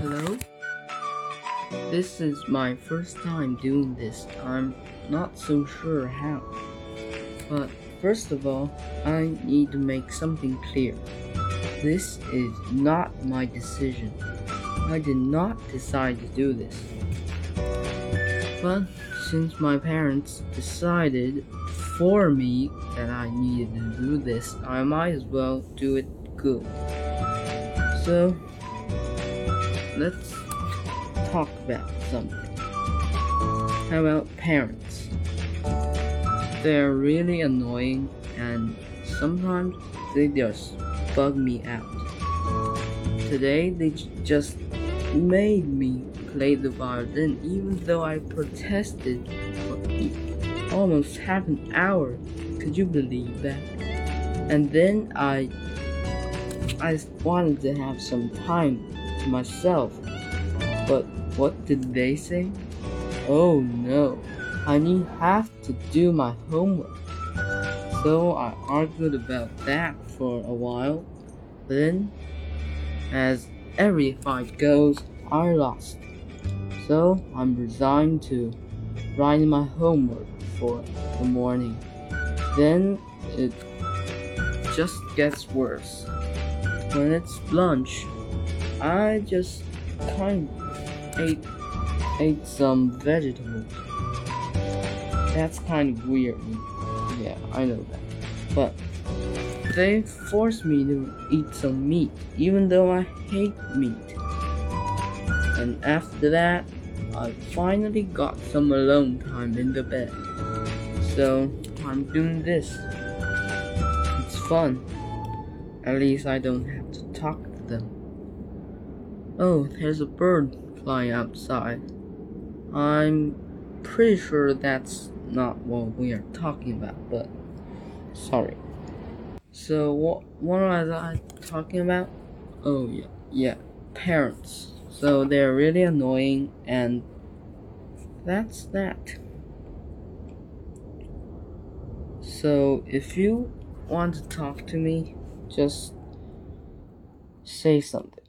Hello? This is my first time doing this. I'm not so sure how. But first of all, I need to make something clear. This is not my decision. I did not decide to do this. But since my parents decided for me that I needed to do this, I might as well do it good. So, let's talk about something. How about parents? They're really annoying and sometimes they just bug me out. Today they just made me play the violin even though I protested for almost half an hour. Could you believe that? And then I I wanted to have some time myself. But what did they say? Oh no, I need have to do my homework. So I argued about that for a while. Then, as every fight goes, I lost. So I'm resigned to writing my homework for the morning. Then it just gets worse. When it's lunch, I just kind of ate ate some vegetables. That's kind of weird. Yeah, I know that. But they forced me to eat some meat, even though I hate meat. And after that, I finally got some alone time in the bed. So I'm doing this. It's fun. At least I don't have to talk to them. Oh, there's a bird flying outside. I'm pretty sure that's not what we are talking about, but sorry. So what what was I talking about? Oh yeah, yeah, parents. So they're really annoying and that's that. So if you want to talk to me, just say something.